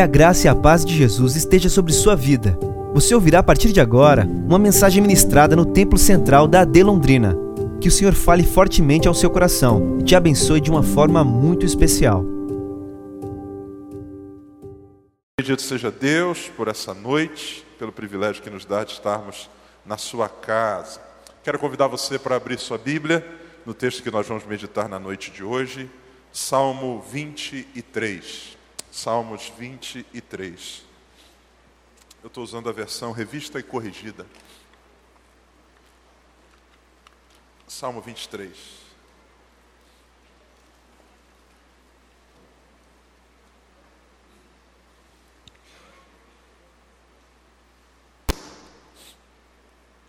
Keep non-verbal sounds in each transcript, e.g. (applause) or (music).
Que a graça e a paz de Jesus esteja sobre sua vida. Você ouvirá a partir de agora uma mensagem ministrada no Templo Central da AD Londrina. Que o Senhor fale fortemente ao seu coração e te abençoe de uma forma muito especial. Bendito seja Deus por essa noite, pelo privilégio que nos dá de estarmos na sua casa. Quero convidar você para abrir sua Bíblia no texto que nós vamos meditar na noite de hoje, Salmo 23. Salmos 23. Eu estou usando a versão revista e corrigida. Salmo 23.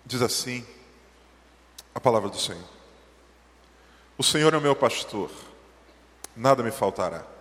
Diz assim a palavra do Senhor: O Senhor é o meu pastor, nada me faltará.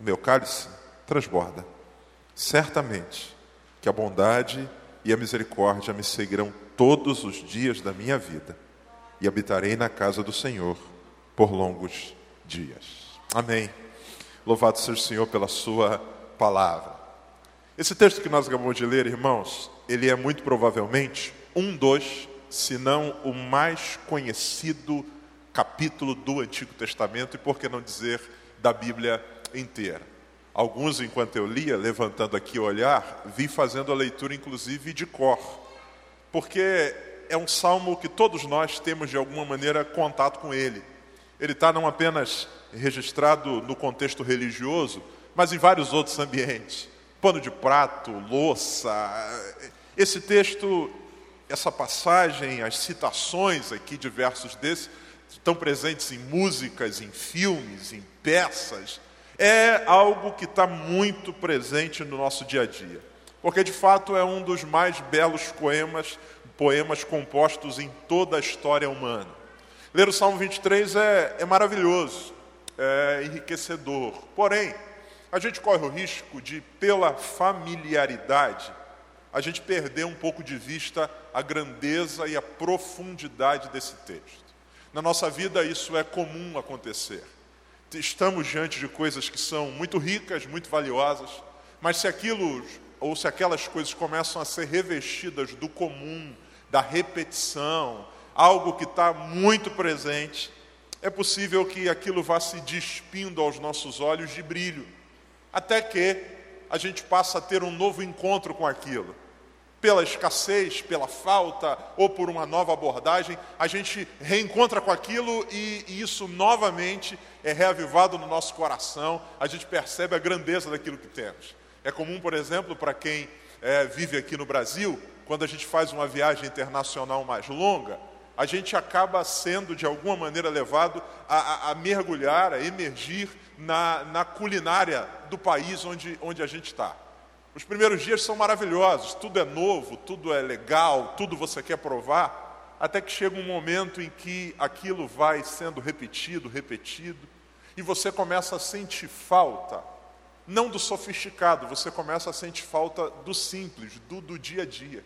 o meu cálice transborda. Certamente que a bondade e a misericórdia me seguirão todos os dias da minha vida e habitarei na casa do Senhor por longos dias. Amém. Louvado seja o Senhor pela Sua palavra. Esse texto que nós acabamos de ler, irmãos, ele é muito provavelmente um dos, se não o mais conhecido capítulo do Antigo Testamento e, por que não dizer, da Bíblia inteira. Alguns, enquanto eu lia, levantando aqui o olhar, vi fazendo a leitura, inclusive, de cor, porque é um salmo que todos nós temos, de alguma maneira, contato com ele. Ele está não apenas registrado no contexto religioso, mas em vários outros ambientes. Pano de prato, louça. Esse texto, essa passagem, as citações aqui de versos desses, estão presentes em músicas, em filmes, em peças, é algo que está muito presente no nosso dia a dia. Porque de fato é um dos mais belos poemas, poemas compostos em toda a história humana. Ler o Salmo 23 é, é maravilhoso, é enriquecedor. Porém, a gente corre o risco de, pela familiaridade, a gente perder um pouco de vista a grandeza e a profundidade desse texto. Na nossa vida isso é comum acontecer estamos diante de coisas que são muito ricas, muito valiosas, mas se aquilo ou se aquelas coisas começam a ser revestidas do comum, da repetição, algo que está muito presente, é possível que aquilo vá se despindo aos nossos olhos de brilho, até que a gente passa a ter um novo encontro com aquilo pela escassez, pela falta ou por uma nova abordagem, a gente reencontra com aquilo e, e, isso novamente é reavivado no nosso coração, a gente percebe a grandeza daquilo que temos. É comum, por exemplo, para quem é, vive aqui no Brasil, quando a gente faz uma viagem internacional mais longa, a gente acaba sendo de alguma maneira levado a, a, a mergulhar, a emergir na, na culinária do país onde, onde a gente está. Os primeiros dias são maravilhosos, tudo é novo, tudo é legal, tudo você quer provar, até que chega um momento em que aquilo vai sendo repetido, repetido, e você começa a sentir falta, não do sofisticado, você começa a sentir falta do simples, do, do dia a dia.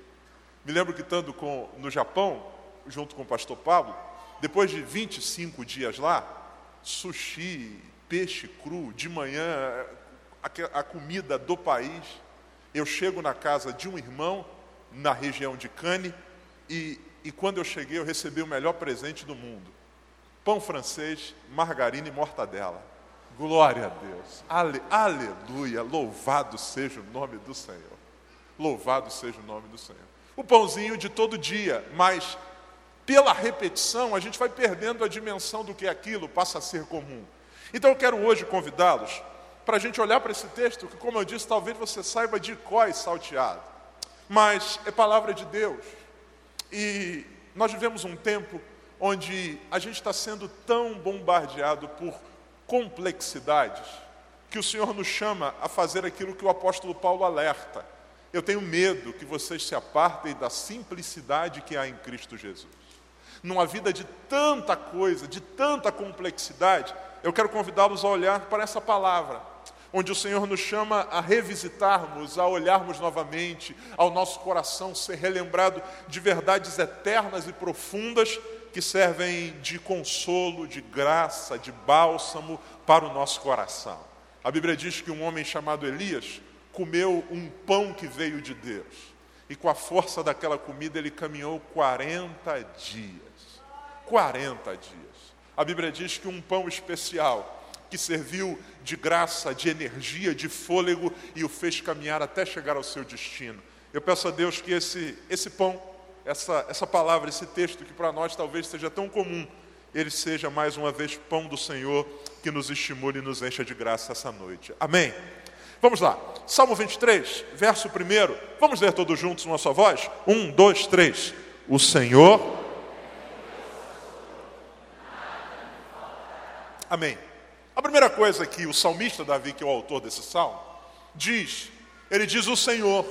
Me lembro que estando com, no Japão, junto com o pastor Pablo, depois de 25 dias lá, sushi, peixe cru, de manhã, a, a comida do país, eu chego na casa de um irmão, na região de Cannes, e, e quando eu cheguei, eu recebi o melhor presente do mundo: pão francês, margarina e mortadela. Glória a Deus. Ale, aleluia. Louvado seja o nome do Senhor. Louvado seja o nome do Senhor. O pãozinho de todo dia, mas pela repetição a gente vai perdendo a dimensão do que é aquilo, passa a ser comum. Então eu quero hoje convidá-los para a gente olhar para esse texto, que, como eu disse, talvez você saiba de có salteado, mas é palavra de Deus. E nós vivemos um tempo onde a gente está sendo tão bombardeado por complexidades que o Senhor nos chama a fazer aquilo que o apóstolo Paulo alerta. Eu tenho medo que vocês se apartem da simplicidade que há em Cristo Jesus. Numa vida de tanta coisa, de tanta complexidade, eu quero convidá-los a olhar para essa palavra, onde o Senhor nos chama a revisitarmos, a olharmos novamente, ao nosso coração ser relembrado de verdades eternas e profundas que servem de consolo, de graça, de bálsamo para o nosso coração. A Bíblia diz que um homem chamado Elias comeu um pão que veio de Deus. E com a força daquela comida ele caminhou 40 dias. 40 dias. A Bíblia diz que um pão especial que serviu de graça, de energia, de fôlego e o fez caminhar até chegar ao seu destino. Eu peço a Deus que esse, esse pão essa, essa palavra, esse texto que para nós talvez seja tão comum, ele seja mais uma vez pão do Senhor que nos estimule e nos encha de graça essa noite. Amém? Vamos lá, Salmo 23, verso 1. Vamos ler todos juntos uma só voz? Um, dois, três. O Senhor. Amém. A primeira coisa que o salmista Davi, que é o autor desse salmo, diz, ele diz: O Senhor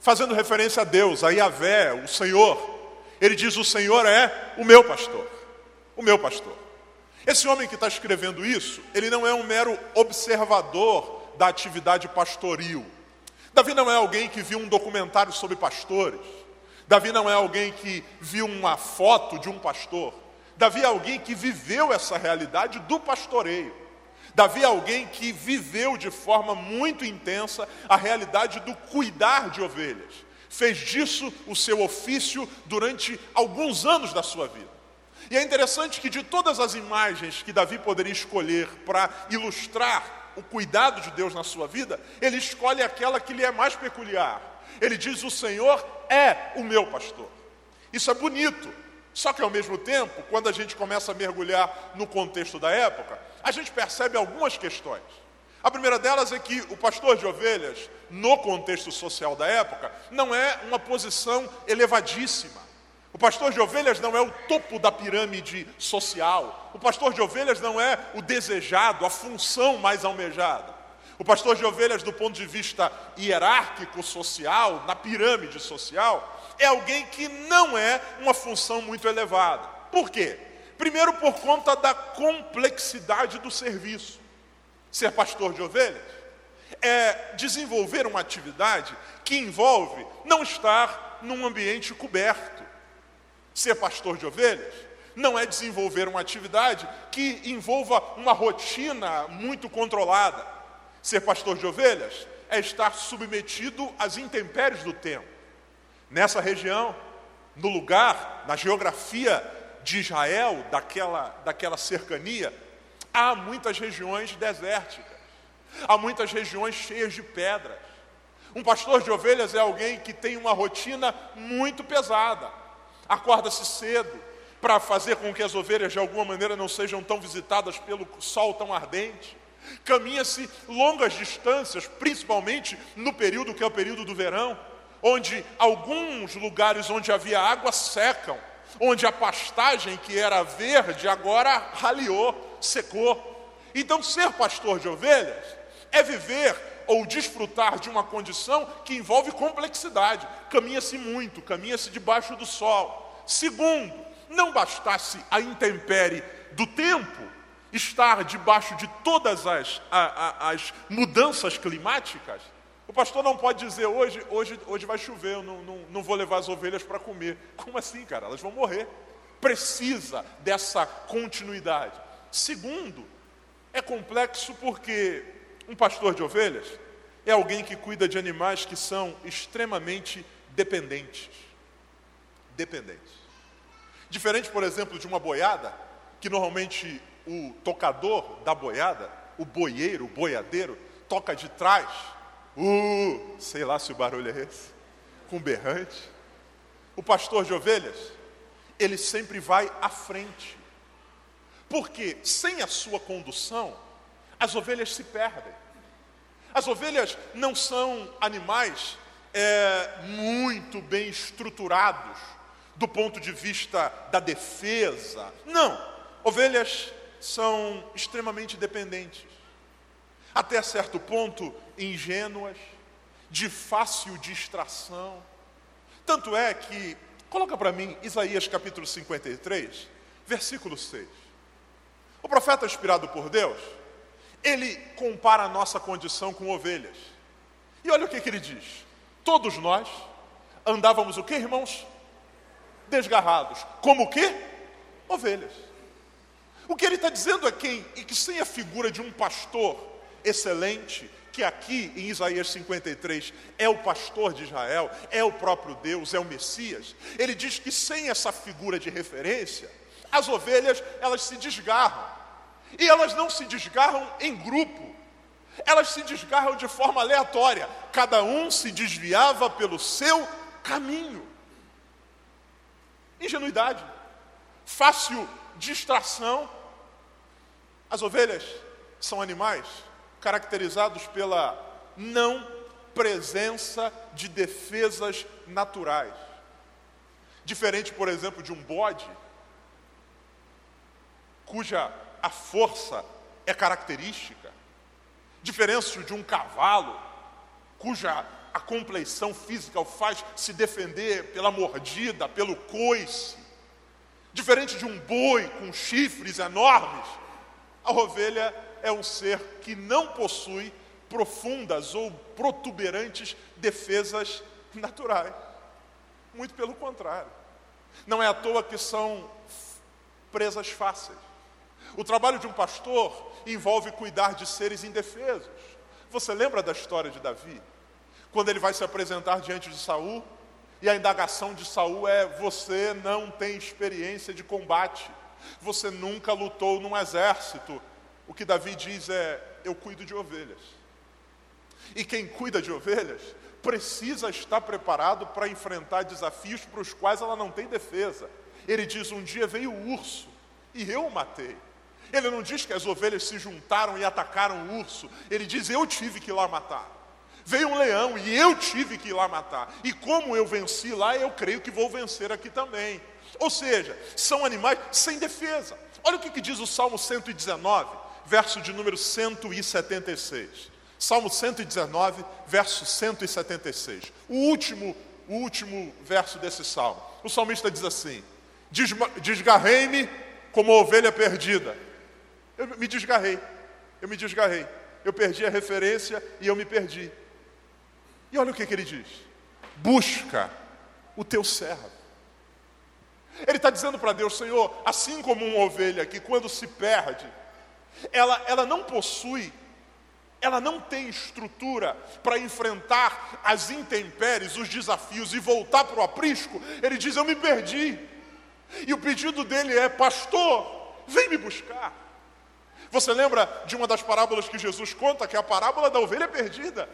fazendo referência a Deus, a Yahvé, o Senhor. Ele diz: O Senhor é o meu pastor. O meu pastor. Esse homem que está escrevendo isso, ele não é um mero observador da atividade pastoril. Davi não é alguém que viu um documentário sobre pastores. Davi não é alguém que viu uma foto de um pastor. Davi é alguém que viveu essa realidade do pastoreio. Davi é alguém que viveu de forma muito intensa a realidade do cuidar de ovelhas. Fez disso o seu ofício durante alguns anos da sua vida. E é interessante que de todas as imagens que Davi poderia escolher para ilustrar o cuidado de Deus na sua vida, ele escolhe aquela que lhe é mais peculiar. Ele diz: O Senhor é o meu pastor. Isso é bonito, só que ao mesmo tempo, quando a gente começa a mergulhar no contexto da época, a gente percebe algumas questões. A primeira delas é que o pastor de ovelhas, no contexto social da época, não é uma posição elevadíssima. O pastor de ovelhas não é o topo da pirâmide social. O pastor de ovelhas não é o desejado, a função mais almejada. O pastor de ovelhas, do ponto de vista hierárquico social, na pirâmide social, é alguém que não é uma função muito elevada. Por quê? Primeiro, por conta da complexidade do serviço. Ser pastor de ovelhas é desenvolver uma atividade que envolve não estar num ambiente coberto. Ser pastor de ovelhas não é desenvolver uma atividade que envolva uma rotina muito controlada. Ser pastor de ovelhas é estar submetido às intempéries do tempo. Nessa região, no lugar, na geografia de Israel, daquela, daquela cercania, há muitas regiões desérticas, há muitas regiões cheias de pedras. Um pastor de ovelhas é alguém que tem uma rotina muito pesada, acorda-se cedo para fazer com que as ovelhas de alguma maneira não sejam tão visitadas pelo sol tão ardente. Caminha-se longas distâncias, principalmente no período que é o período do verão onde alguns lugares onde havia água secam, onde a pastagem que era verde agora raliou, secou. Então, ser pastor de ovelhas é viver ou desfrutar de uma condição que envolve complexidade. Caminha-se muito, caminha-se debaixo do sol. Segundo, não bastasse a intempérie do tempo, estar debaixo de todas as, as mudanças climáticas, pastor não pode dizer hoje, hoje, hoje vai chover, eu não, não, não vou levar as ovelhas para comer. Como assim, cara? Elas vão morrer. Precisa dessa continuidade. Segundo, é complexo porque um pastor de ovelhas é alguém que cuida de animais que são extremamente dependentes. Dependentes. Diferente, por exemplo, de uma boiada, que normalmente o tocador da boiada, o boieiro, o boiadeiro, toca de trás Uh, sei lá se o barulho é esse. Com berrante. O pastor de ovelhas, ele sempre vai à frente. Porque sem a sua condução, as ovelhas se perdem. As ovelhas não são animais é, muito bem estruturados do ponto de vista da defesa. Não. Ovelhas são extremamente dependentes. Até certo ponto ingênuas, de fácil distração. Tanto é que, coloca para mim Isaías capítulo 53, versículo 6. O profeta inspirado por Deus, ele compara a nossa condição com ovelhas. E olha o que, que ele diz: todos nós andávamos o que, irmãos? Desgarrados. Como o que? Ovelhas. O que ele está dizendo é que, que sem a figura de um pastor excelente, que aqui em Isaías 53 é o pastor de Israel, é o próprio Deus, é o Messias, ele diz que sem essa figura de referência, as ovelhas elas se desgarram. E elas não se desgarram em grupo, elas se desgarram de forma aleatória, cada um se desviava pelo seu caminho. Ingenuidade, fácil distração. As ovelhas são animais caracterizados pela não presença de defesas naturais. Diferente, por exemplo, de um bode, cuja a força é característica. Diferente de um cavalo, cuja a compleição física o faz se defender pela mordida, pelo coice. Diferente de um boi com chifres enormes, a ovelha é um ser que não possui profundas ou protuberantes defesas naturais. Muito pelo contrário. Não é à toa que são presas fáceis. O trabalho de um pastor envolve cuidar de seres indefesos. Você lembra da história de Davi? Quando ele vai se apresentar diante de Saul, e a indagação de Saul é: você não tem experiência de combate, você nunca lutou num exército, o que Davi diz é: Eu cuido de ovelhas. E quem cuida de ovelhas precisa estar preparado para enfrentar desafios para os quais ela não tem defesa. Ele diz: Um dia veio o urso e eu o matei. Ele não diz que as ovelhas se juntaram e atacaram o urso. Ele diz: Eu tive que ir lá matar. Veio um leão e eu tive que ir lá matar. E como eu venci lá, eu creio que vou vencer aqui também. Ou seja, são animais sem defesa. Olha o que, que diz o Salmo 119 verso de número 176. Salmo 119, verso 176. O último, o último verso desse salmo. O salmista diz assim: Desgarrei-me como ovelha perdida. Eu me desgarrei, eu me desgarrei. Eu perdi a referência e eu me perdi. E olha o que, que ele diz: Busca o teu servo. Ele está dizendo para Deus, Senhor, assim como uma ovelha que quando se perde, ela, ela não possui, ela não tem estrutura para enfrentar as intempéries, os desafios e voltar para o aprisco. Ele diz: Eu me perdi. E o pedido dele é: Pastor, vem me buscar. Você lembra de uma das parábolas que Jesus conta, que é a parábola da ovelha perdida?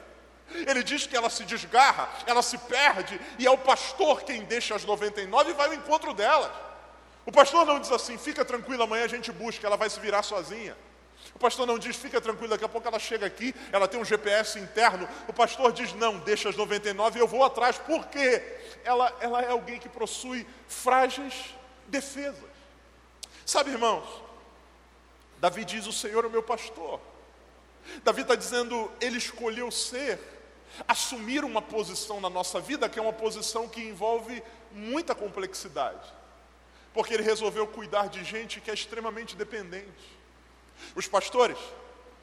Ele diz que ela se desgarra, ela se perde, e é o pastor quem deixa as 99 e vai ao encontro delas. O pastor não diz assim: fica tranquilo, amanhã a gente busca, ela vai se virar sozinha. O pastor não diz, fica tranquilo, daqui a pouco ela chega aqui, ela tem um GPS interno. O pastor diz, não, deixa as 99 e eu vou atrás. Por quê? Ela, ela é alguém que possui frágeis defesas. Sabe, irmãos, Davi diz, o Senhor é o meu pastor. Davi está dizendo, ele escolheu ser, assumir uma posição na nossa vida que é uma posição que envolve muita complexidade. Porque ele resolveu cuidar de gente que é extremamente dependente. Os pastores,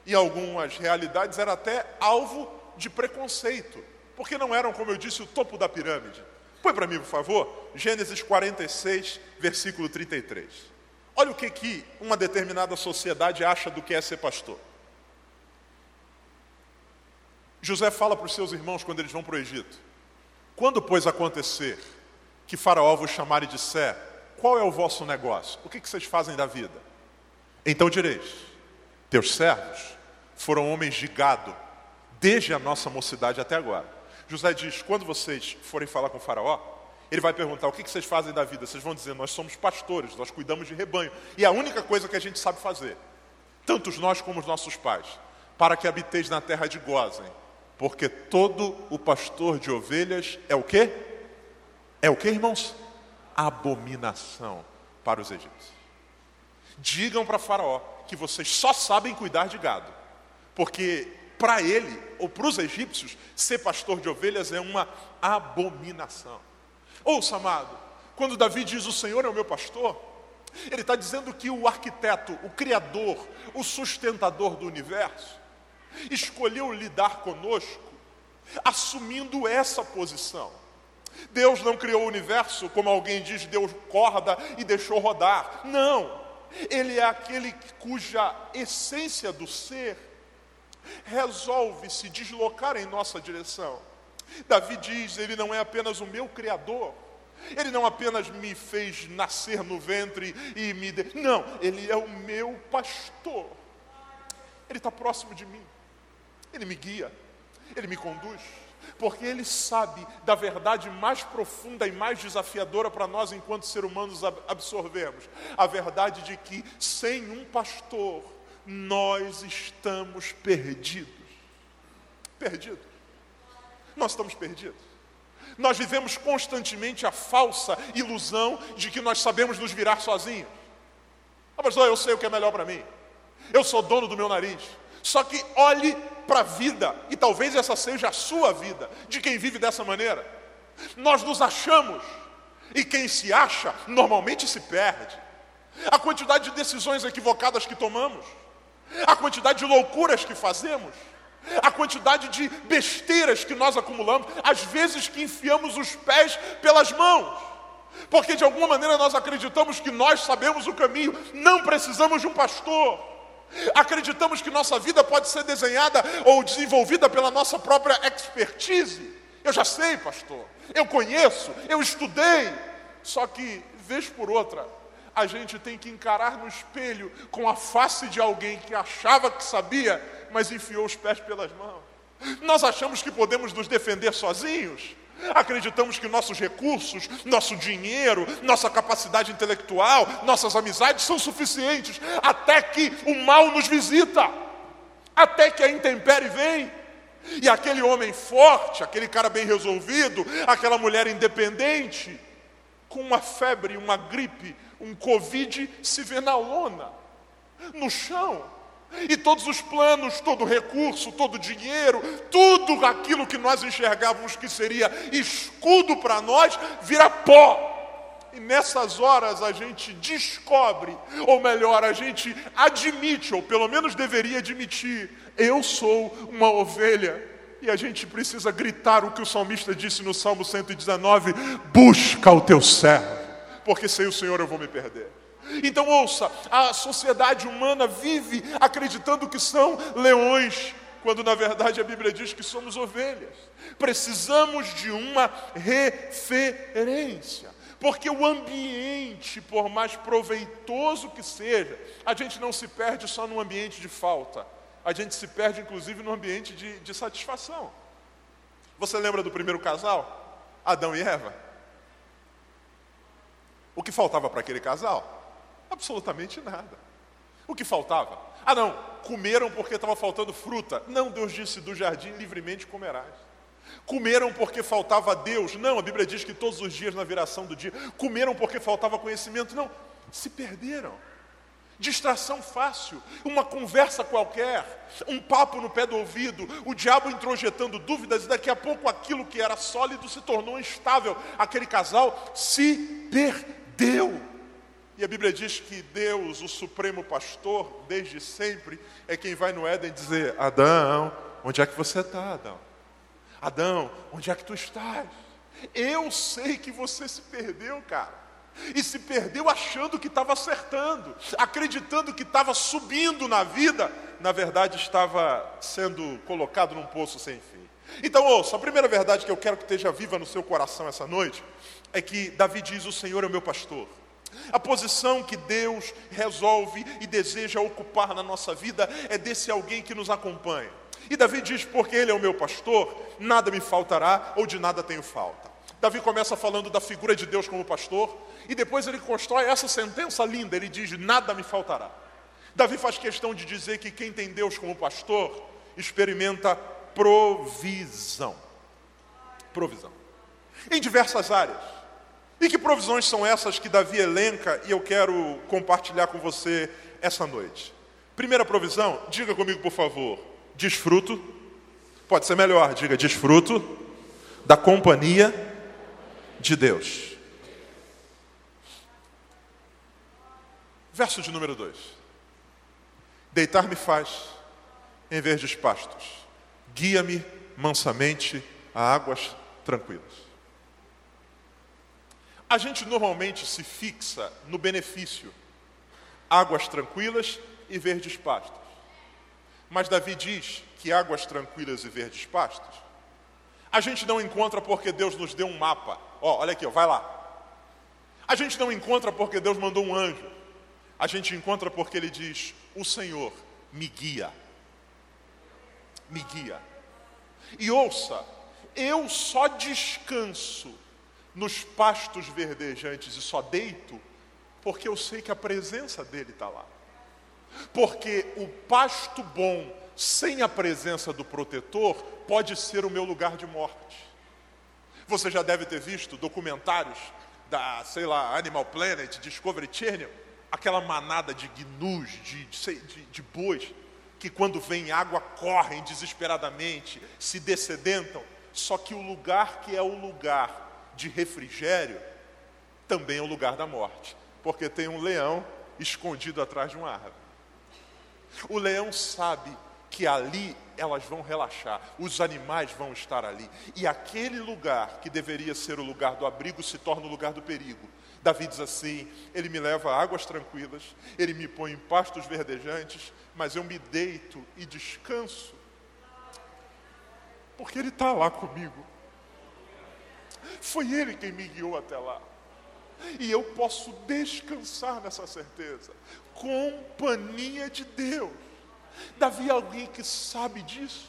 em algumas realidades, eram até alvo de preconceito, porque não eram, como eu disse, o topo da pirâmide. Põe para mim, por favor, Gênesis 46, versículo 33. Olha o que, que uma determinada sociedade acha do que é ser pastor. José fala para os seus irmãos quando eles vão para o Egito: Quando, pois, acontecer que Faraó vos chamar e disser: Qual é o vosso negócio? O que, que vocês fazem da vida? Então direis: teus servos foram homens de gado, desde a nossa mocidade até agora. José diz: quando vocês forem falar com o Faraó, ele vai perguntar: o que vocês fazem da vida? Vocês vão dizer: nós somos pastores, nós cuidamos de rebanho. E a única coisa que a gente sabe fazer, tantos nós como os nossos pais, para que habiteis na terra de Gozem. Porque todo o pastor de ovelhas é o quê? É o quê, irmãos? Abominação para os egípcios. Digam para Faraó que vocês só sabem cuidar de gado. Porque para ele, ou para os egípcios, ser pastor de ovelhas é uma abominação. Ouça, amado, quando Davi diz o Senhor é o meu pastor, ele está dizendo que o arquiteto, o criador, o sustentador do universo, escolheu lidar conosco assumindo essa posição. Deus não criou o universo, como alguém diz, Deus corda e deixou rodar. Não. Ele é aquele cuja essência do ser resolve se deslocar em nossa direção. Davi diz: Ele não é apenas o meu Criador, Ele não apenas me fez nascer no ventre e me. De... Não, Ele é o meu pastor. Ele está próximo de mim, Ele me guia, Ele me conduz porque ele sabe da verdade mais profunda e mais desafiadora para nós enquanto seres humanos absorvemos, a verdade de que sem um pastor nós estamos perdidos. Perdidos. Nós estamos perdidos. Nós vivemos constantemente a falsa ilusão de que nós sabemos nos virar sozinhos. Ah, mas eu sei o que é melhor para mim. Eu sou dono do meu nariz. Só que olhe para a vida, e talvez essa seja a sua vida, de quem vive dessa maneira. Nós nos achamos, e quem se acha normalmente se perde. A quantidade de decisões equivocadas que tomamos, a quantidade de loucuras que fazemos, a quantidade de besteiras que nós acumulamos, às vezes que enfiamos os pés pelas mãos, porque de alguma maneira nós acreditamos que nós sabemos o caminho, não precisamos de um pastor. Acreditamos que nossa vida pode ser desenhada ou desenvolvida pela nossa própria expertise. Eu já sei, pastor. Eu conheço, eu estudei. Só que, vez por outra, a gente tem que encarar no espelho com a face de alguém que achava que sabia, mas enfiou os pés pelas mãos. Nós achamos que podemos nos defender sozinhos. Acreditamos que nossos recursos, nosso dinheiro, nossa capacidade intelectual, nossas amizades são suficientes até que o mal nos visita, até que a intempérie vem. E aquele homem forte, aquele cara bem resolvido, aquela mulher independente, com uma febre, uma gripe, um Covid, se vê na lona, no chão, e todos os planos, todo recurso, todo dinheiro, tudo aquilo que nós enxergávamos que seria escudo para nós, vira pó. E nessas horas a gente descobre, ou melhor, a gente admite, ou pelo menos deveria admitir, eu sou uma ovelha. E a gente precisa gritar o que o salmista disse no Salmo 119: busca o teu servo, porque sem o Senhor eu vou me perder. Então ouça, a sociedade humana vive acreditando que são leões, quando na verdade a Bíblia diz que somos ovelhas. Precisamos de uma referência. Porque o ambiente, por mais proveitoso que seja, a gente não se perde só no ambiente de falta, a gente se perde inclusive no ambiente de, de satisfação. Você lembra do primeiro casal? Adão e Eva? O que faltava para aquele casal? Absolutamente nada. O que faltava? Ah, não, comeram porque estava faltando fruta. Não, Deus disse: do jardim livremente comerás. Comeram porque faltava Deus. Não, a Bíblia diz que todos os dias na viração do dia. Comeram porque faltava conhecimento. Não, se perderam. Distração fácil, uma conversa qualquer, um papo no pé do ouvido, o diabo introjetando dúvidas, e daqui a pouco aquilo que era sólido se tornou instável. Aquele casal se perdeu. E a Bíblia diz que Deus, o supremo pastor, desde sempre, é quem vai no Éden dizer: Adão, onde é que você está, Adão? Adão, onde é que tu estás? Eu sei que você se perdeu, cara. E se perdeu achando que estava acertando, acreditando que estava subindo na vida, na verdade estava sendo colocado num poço sem fim. Então, ouça, a primeira verdade que eu quero que esteja viva no seu coração essa noite é que Davi diz: O Senhor é o meu pastor. A posição que Deus resolve e deseja ocupar na nossa vida é desse alguém que nos acompanha. E Davi diz: Porque Ele é o meu pastor, nada me faltará ou de nada tenho falta. Davi começa falando da figura de Deus como pastor, e depois ele constrói essa sentença linda: ele diz: Nada me faltará. Davi faz questão de dizer que quem tem Deus como pastor experimenta provisão. Provisão. Em diversas áreas. E que provisões são essas que Davi elenca e eu quero compartilhar com você essa noite? Primeira provisão, diga comigo por favor: Desfruto, pode ser melhor, diga desfruto da companhia de Deus. Verso de número 2: Deitar-me faz em verdes pastos, guia-me mansamente a águas tranquilas. A gente normalmente se fixa no benefício, águas tranquilas e verdes pastos. Mas Davi diz que águas tranquilas e verdes pastos, a gente não encontra porque Deus nos deu um mapa. Ó, olha aqui, vai lá. A gente não encontra porque Deus mandou um anjo. A gente encontra porque ele diz: "O Senhor me guia". Me guia. E ouça, eu só descanso nos pastos verdejantes e só deito porque eu sei que a presença dele está lá. Porque o pasto bom, sem a presença do protetor, pode ser o meu lugar de morte. Você já deve ter visto documentários da, sei lá, Animal Planet, Discovery Channel, aquela manada de gnus, de, de, de bois, que quando vem água correm desesperadamente, se descedentam. Só que o lugar que é o lugar de refrigério também é o lugar da morte, porque tem um leão escondido atrás de uma árvore. O leão sabe que ali elas vão relaxar, os animais vão estar ali, e aquele lugar que deveria ser o lugar do abrigo se torna o lugar do perigo. Davi diz assim: Ele me leva a águas tranquilas, ele me põe em pastos verdejantes, mas eu me deito e descanso, porque Ele está lá comigo. Foi Ele quem me guiou até lá. E eu posso descansar nessa certeza. Companhia de Deus. Davi é alguém que sabe disso.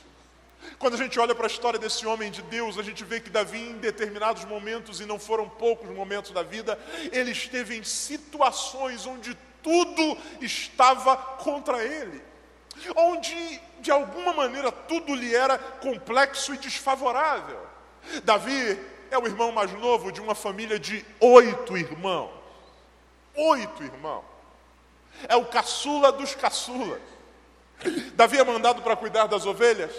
Quando a gente olha para a história desse homem de Deus, a gente vê que Davi, em determinados momentos, e não foram poucos momentos da vida, ele esteve em situações onde tudo estava contra ele, onde, de alguma maneira, tudo lhe era complexo e desfavorável. Davi é o irmão mais novo de uma família de oito irmãos. Oito irmãos. É o caçula dos caçulas. Davi é mandado para cuidar das ovelhas.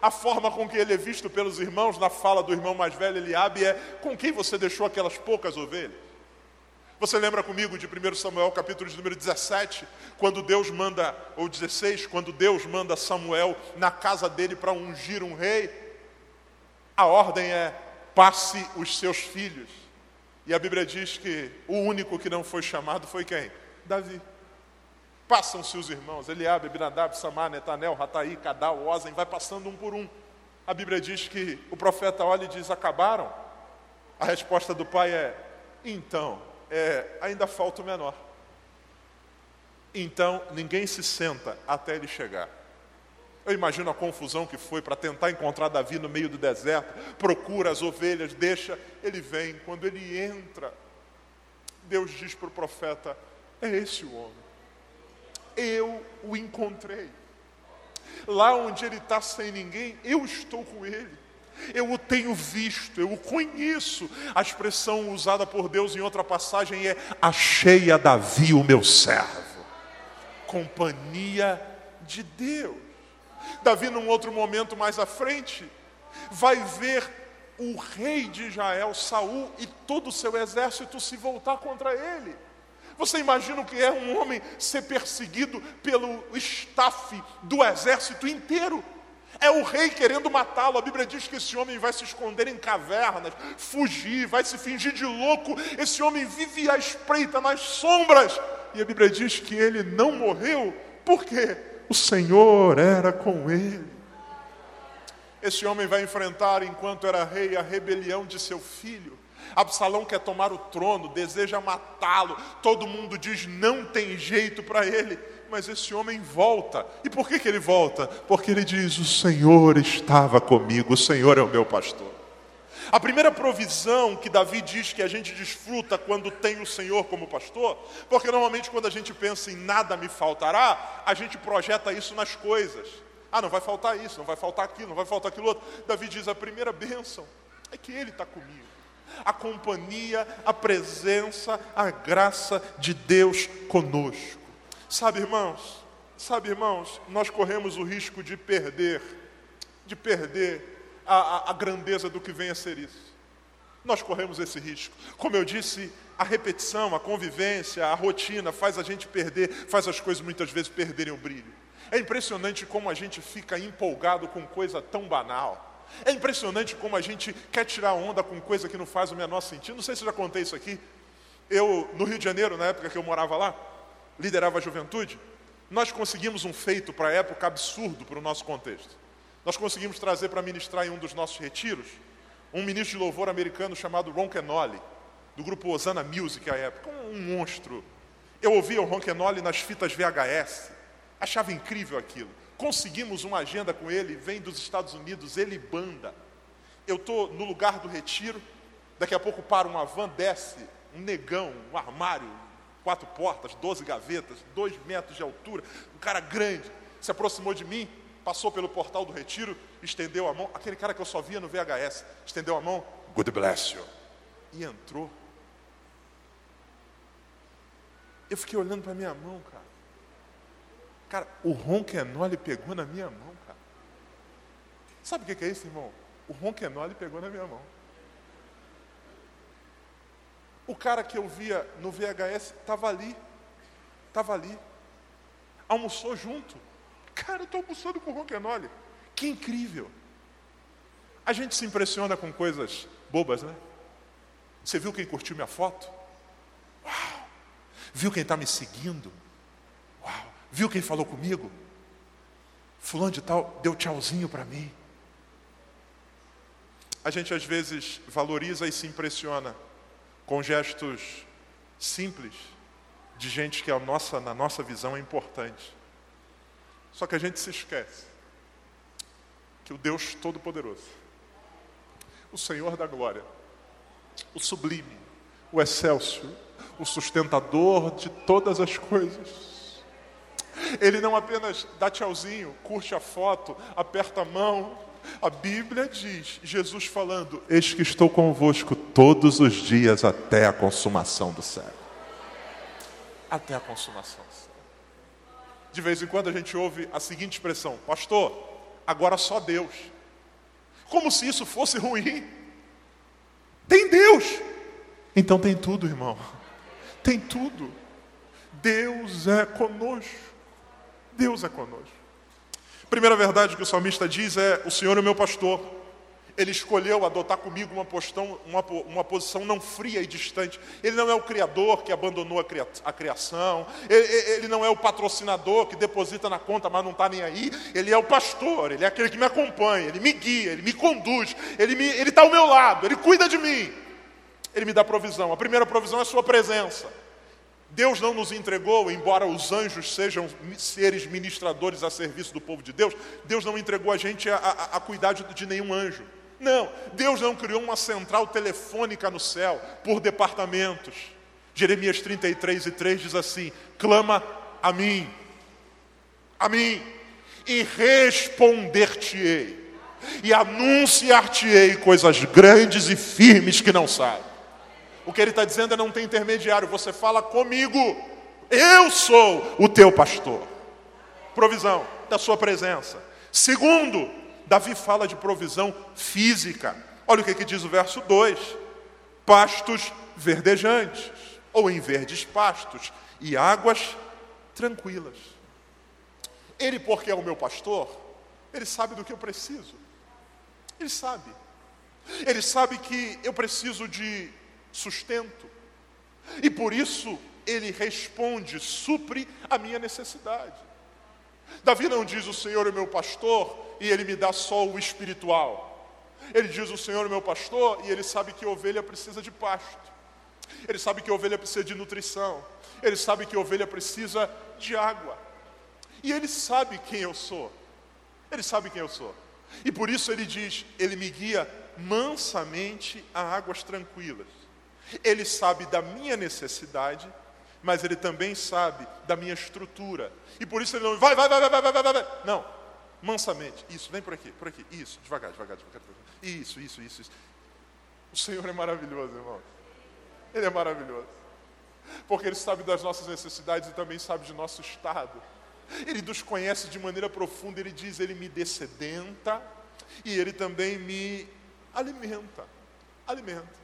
A forma com que ele é visto pelos irmãos, na fala do irmão mais velho, Eliabe, é com quem você deixou aquelas poucas ovelhas? Você lembra comigo de 1 Samuel, capítulo de número 17, quando Deus manda, ou 16, quando Deus manda Samuel na casa dele para ungir um rei? A ordem é: passe os seus filhos. E a Bíblia diz que o único que não foi chamado foi quem? Davi. Passam-se os irmãos, Eliabe, Abinadab, Samar, Netanel, Rataí, Cadal, Ozen, vai passando um por um. A Bíblia diz que o profeta olha e diz, acabaram? A resposta do pai é, então, é, ainda falta o menor. Então, ninguém se senta até ele chegar. Eu imagino a confusão que foi para tentar encontrar Davi no meio do deserto, procura as ovelhas, deixa, ele vem. Quando ele entra, Deus diz para o profeta: É esse o homem. Eu o encontrei. Lá onde ele está sem ninguém, eu estou com ele. Eu o tenho visto, eu o conheço. A expressão usada por Deus em outra passagem é: Achei a Davi, o meu servo. Companhia de Deus. Davi, num outro momento mais à frente, vai ver o rei de Israel, Saul, e todo o seu exército se voltar contra ele. Você imagina o que é um homem ser perseguido pelo staff do exército inteiro? É o rei querendo matá-lo. A Bíblia diz que esse homem vai se esconder em cavernas, fugir, vai se fingir de louco. Esse homem vive à espreita nas sombras. E a Bíblia diz que ele não morreu. Por quê? O Senhor era com ele. Esse homem vai enfrentar, enquanto era rei, a rebelião de seu filho. Absalão quer tomar o trono, deseja matá-lo. Todo mundo diz não tem jeito para ele. Mas esse homem volta. E por que, que ele volta? Porque ele diz: O Senhor estava comigo, o Senhor é o meu pastor. A primeira provisão que Davi diz que a gente desfruta quando tem o Senhor como pastor, porque normalmente quando a gente pensa em nada me faltará, a gente projeta isso nas coisas. Ah, não vai faltar isso, não vai faltar aquilo, não vai faltar aquilo outro. Davi diz: a primeira bênção é que Ele está comigo. A companhia, a presença, a graça de Deus conosco. Sabe, irmãos, Sabe, irmãos, nós corremos o risco de perder, de perder a, a, a grandeza do que vem a ser isso. Nós corremos esse risco. Como eu disse, a repetição, a convivência, a rotina faz a gente perder, faz as coisas muitas vezes perderem o brilho. É impressionante como a gente fica empolgado com coisa tão banal. É impressionante como a gente quer tirar onda com coisa que não faz o menor sentido. Não sei se eu já contei isso aqui. Eu, no Rio de Janeiro, na época que eu morava lá, liderava a juventude, nós conseguimos um feito para a época absurdo para o nosso contexto. Nós conseguimos trazer para ministrar em um dos nossos retiros um ministro de louvor americano chamado Ron Kenoli, do grupo Osana Music à época, um monstro. Eu ouvia o Ron Kenoli nas fitas VHS, achava incrível aquilo. Conseguimos uma agenda com ele, vem dos Estados Unidos, ele banda. Eu estou no lugar do retiro, daqui a pouco para uma van, desce um negão, um armário, quatro portas, doze gavetas, dois metros de altura, um cara grande, se aproximou de mim, passou pelo portal do retiro, estendeu a mão, aquele cara que eu só via no VHS, estendeu a mão, good bless you, e entrou. Eu fiquei olhando para minha mão, cara. Cara, o Ronquenole pegou na minha mão, cara. Sabe o que é isso, irmão? O Ronquenole pegou na minha mão. O cara que eu via no VHS estava ali. Estava ali. Almoçou junto. Cara, eu estou almoçando com o Ronquenoli. Que incrível. A gente se impressiona com coisas bobas, né? Você viu quem curtiu minha foto? Uau! Viu quem está me seguindo? Uau! Viu quem falou comigo? Fulano de tal deu tchauzinho para mim. A gente às vezes valoriza e se impressiona com gestos simples de gente que a nossa, na nossa visão é importante. Só que a gente se esquece que o Deus Todo-Poderoso, o Senhor da Glória, o Sublime, o Excelso, o sustentador de todas as coisas, ele não apenas dá tchauzinho, curte a foto, aperta a mão, a Bíblia diz, Jesus falando: Eis que estou convosco todos os dias até a consumação do século. Até a consumação do. De vez em quando a gente ouve a seguinte expressão: Pastor, agora só Deus. Como se isso fosse ruim. Tem Deus. Então tem tudo, irmão. Tem tudo. Deus é conosco. Deus é conosco. Primeira verdade que o salmista diz é: O Senhor é o meu pastor. Ele escolheu adotar comigo uma, postão, uma, uma posição não fria e distante. Ele não é o criador que abandonou a, cria, a criação. Ele, ele, não é o patrocinador que deposita na conta, mas não está nem aí. Ele é o pastor, ele é aquele que me acompanha, ele me guia, ele me conduz, ele está ao meu lado, ele cuida de mim. Ele me dá provisão. A primeira provisão é a sua presença. Deus não nos entregou, embora os anjos sejam seres ministradores a serviço do povo de Deus, Deus não entregou a gente a, a, a cuidar de, de nenhum anjo. Não, Deus não criou uma central telefônica no céu por departamentos. Jeremias 33 e 3 diz assim: clama a mim, a mim, e responder-te-ei, e anunciar-te-ei coisas grandes e firmes que não sabe. O que ele está dizendo é não tem intermediário, você fala comigo, eu sou o teu pastor. Provisão da sua presença. Segundo, Davi fala de provisão física. Olha o que, que diz o verso 2: pastos verdejantes, ou em verdes pastos, e águas tranquilas. Ele, porque é o meu pastor, ele sabe do que eu preciso. Ele sabe. Ele sabe que eu preciso de sustento. E por isso ele responde, supre a minha necessidade. Davi não diz o Senhor é meu pastor e ele me dá só o espiritual. Ele diz o Senhor é meu pastor e ele sabe que ovelha precisa de pasto. Ele sabe que ovelha precisa de nutrição. Ele sabe que ovelha precisa de água. E ele sabe quem eu sou. Ele sabe quem eu sou. E por isso ele diz: Ele me guia mansamente a águas tranquilas. Ele sabe da minha necessidade, mas ele também sabe da minha estrutura. E por isso ele não vai, vai, vai, vai, vai, vai, vai. Não, mansamente. Isso, vem por aqui, por aqui. Isso, devagar, devagar, devagar. devagar. Isso, isso, isso, isso. O Senhor é maravilhoso, irmão. Ele é maravilhoso. Porque Ele sabe das nossas necessidades e também sabe de nosso estado. Ele nos conhece de maneira profunda. Ele diz: Ele me descedenta e Ele também me alimenta. Alimenta.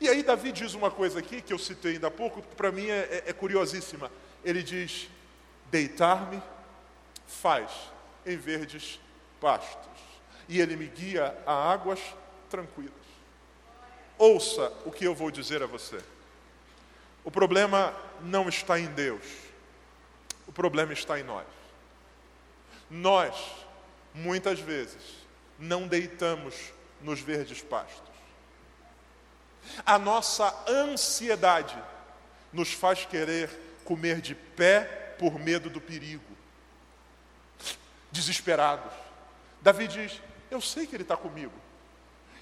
E aí, Davi diz uma coisa aqui que eu citei ainda há pouco, que para mim é, é, é curiosíssima. Ele diz: Deitar-me faz em verdes pastos, e Ele me guia a águas tranquilas. Ouça o que eu vou dizer a você. O problema não está em Deus, o problema está em nós. Nós, muitas vezes, não deitamos nos verdes pastos. A nossa ansiedade nos faz querer comer de pé por medo do perigo. Desesperados. Davi diz: Eu sei que Ele está comigo.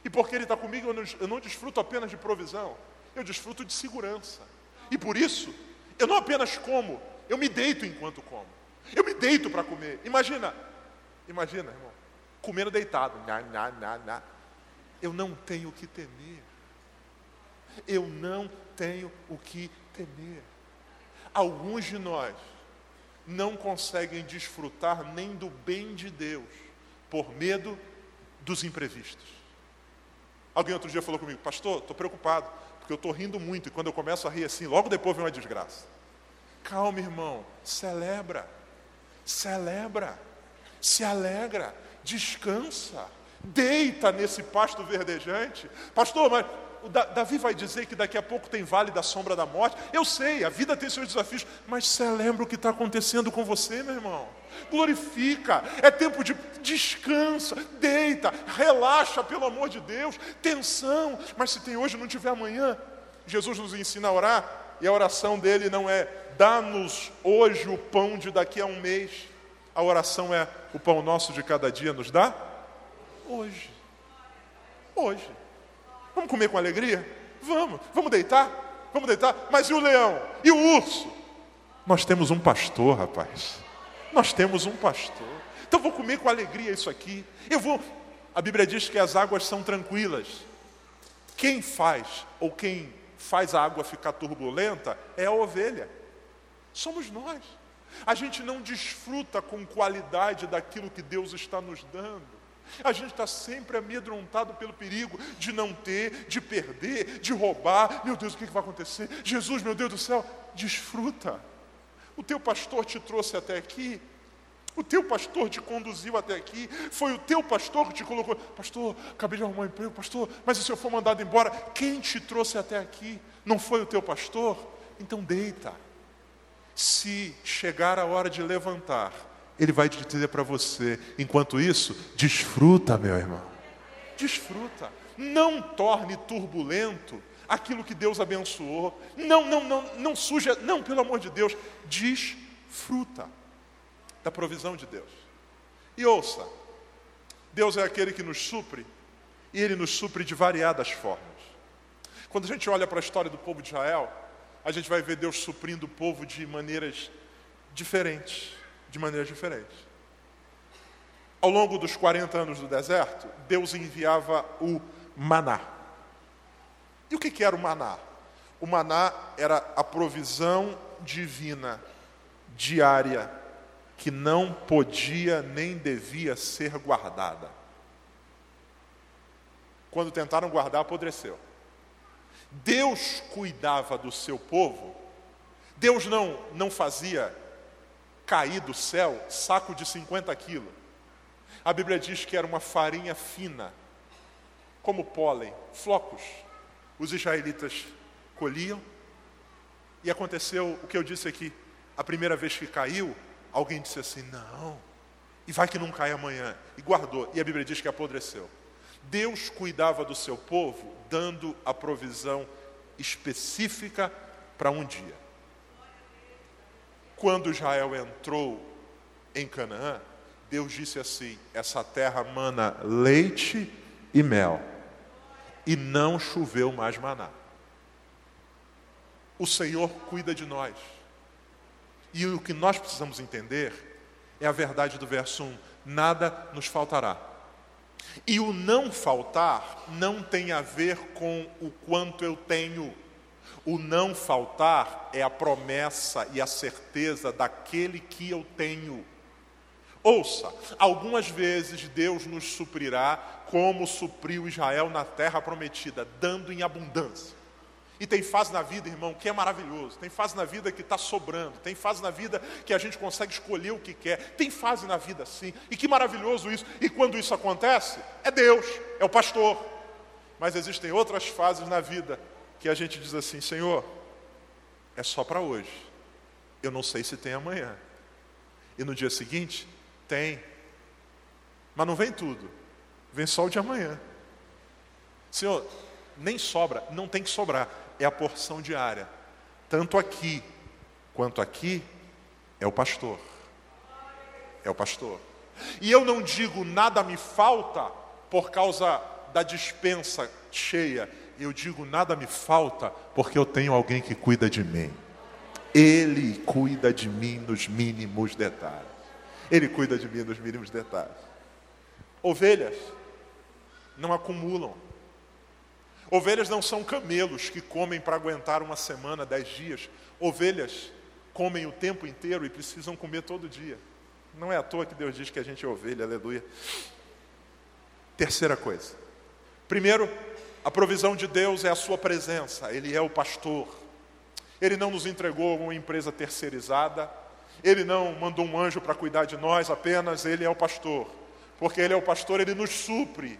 E porque Ele está comigo, eu não, eu não desfruto apenas de provisão, eu desfruto de segurança. E por isso, eu não apenas como, eu me deito enquanto como. Eu me deito para comer. Imagina, imagina, irmão, comendo deitado. Nha, nha, nha, nha. Eu não tenho o que temer. Eu não tenho o que temer. Alguns de nós não conseguem desfrutar nem do bem de Deus por medo dos imprevistos. Alguém outro dia falou comigo, pastor, estou preocupado, porque eu estou rindo muito, e quando eu começo a rir assim, logo depois vem uma desgraça. Calma, irmão, celebra, celebra, se alegra, descansa, deita nesse pasto verdejante. Pastor, mas Davi vai dizer que daqui a pouco tem vale da sombra da morte. Eu sei, a vida tem seus desafios, mas celebra o que está acontecendo com você, meu irmão. Glorifica, é tempo de descansa, deita, relaxa, pelo amor de Deus, tensão. Mas se tem hoje, não tiver amanhã, Jesus nos ensina a orar, e a oração dele não é dá-nos hoje o pão de daqui a um mês. A oração é o pão nosso de cada dia nos dá hoje. Hoje. Vamos comer com alegria? Vamos. Vamos deitar? Vamos deitar? Mas e o leão? E o urso? Nós temos um pastor, rapaz. Nós temos um pastor. Então vou comer com alegria isso aqui. Eu vou. A Bíblia diz que as águas são tranquilas. Quem faz ou quem faz a água ficar turbulenta é a ovelha. Somos nós. A gente não desfruta com qualidade daquilo que Deus está nos dando. A gente está sempre amedrontado pelo perigo de não ter, de perder, de roubar. Meu Deus, o que vai acontecer? Jesus, meu Deus do céu, desfruta. O teu pastor te trouxe até aqui. O teu pastor te conduziu até aqui. Foi o teu pastor que te colocou. Pastor, acabei de arrumar um emprego. Pastor, mas se eu for mandado embora, quem te trouxe até aqui? Não foi o teu pastor? Então deita. Se chegar a hora de levantar, ele vai dizer para você, enquanto isso, desfruta, meu irmão. Desfruta. Não torne turbulento aquilo que Deus abençoou. Não, não, não, não suja, não, pelo amor de Deus, desfruta da provisão de Deus. E ouça, Deus é aquele que nos supre, e Ele nos supre de variadas formas. Quando a gente olha para a história do povo de Israel, a gente vai ver Deus suprindo o povo de maneiras diferentes de maneiras diferentes. Ao longo dos 40 anos do deserto, Deus enviava o maná. E o que era o maná? O maná era a provisão divina diária que não podia nem devia ser guardada. Quando tentaram guardar, apodreceu. Deus cuidava do seu povo. Deus não não fazia cair do céu saco de 50 quilos. A Bíblia diz que era uma farinha fina, como pólen, flocos. Os israelitas colhiam, e aconteceu o que eu disse aqui. A primeira vez que caiu, alguém disse assim: não, e vai que não cai amanhã. E guardou, e a Bíblia diz que apodreceu. Deus cuidava do seu povo, dando a provisão específica para um dia. Quando Israel entrou em Canaã, Deus disse assim: essa terra mana leite e mel, e não choveu mais maná. O Senhor cuida de nós. E o que nós precisamos entender é a verdade do verso 1: nada nos faltará. E o não faltar não tem a ver com o quanto eu tenho O não faltar é a promessa e a certeza daquele que eu tenho. Ouça, algumas vezes Deus nos suprirá como supriu Israel na terra prometida, dando em abundância. E tem fase na vida, irmão, que é maravilhoso. Tem fase na vida que está sobrando. Tem fase na vida que a gente consegue escolher o que quer. Tem fase na vida assim. E que maravilhoso isso. E quando isso acontece, é Deus, é o pastor. Mas existem outras fases na vida que a gente diz assim: Senhor, é só para hoje. Eu não sei se tem amanhã. E no dia seguinte, tem. Mas não vem tudo. Vem só o de amanhã. Senhor, nem sobra, não tem que sobrar. É a porção diária. Tanto aqui quanto aqui é o pastor. É o pastor. E eu não digo nada me falta por causa da dispensa cheia. Eu digo nada me falta porque eu tenho alguém que cuida de mim. Ele cuida de mim nos mínimos detalhes. Ele cuida de mim nos mínimos detalhes. Ovelhas não acumulam. Ovelhas não são camelos que comem para aguentar uma semana, dez dias. Ovelhas comem o tempo inteiro e precisam comer todo dia. Não é à toa que Deus diz que a gente é ovelha, aleluia. Terceira coisa. Primeiro, a provisão de Deus é a sua presença, Ele é o pastor. Ele não nos entregou uma empresa terceirizada, ele não mandou um anjo para cuidar de nós apenas, ele é o pastor. Porque ele é o pastor, ele nos supre,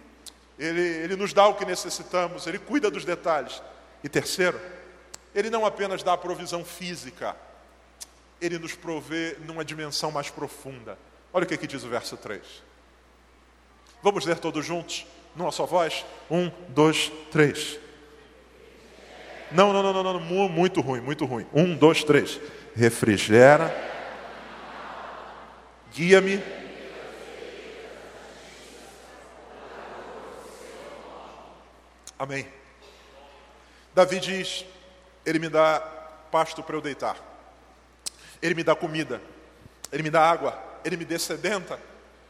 ele, ele nos dá o que necessitamos, ele cuida dos detalhes. E terceiro, ele não apenas dá a provisão física, ele nos provê numa dimensão mais profunda. Olha o que, que diz o verso 3. Vamos ler todos juntos, numa só voz? Um, dois, três. Não, não, não, não, não, muito ruim, muito ruim. Um, dois, três. Refrigera Guia-me. Amém. Davi diz: Ele me dá pasto para eu deitar, Ele me dá comida, Ele me dá água, Ele me descedenta.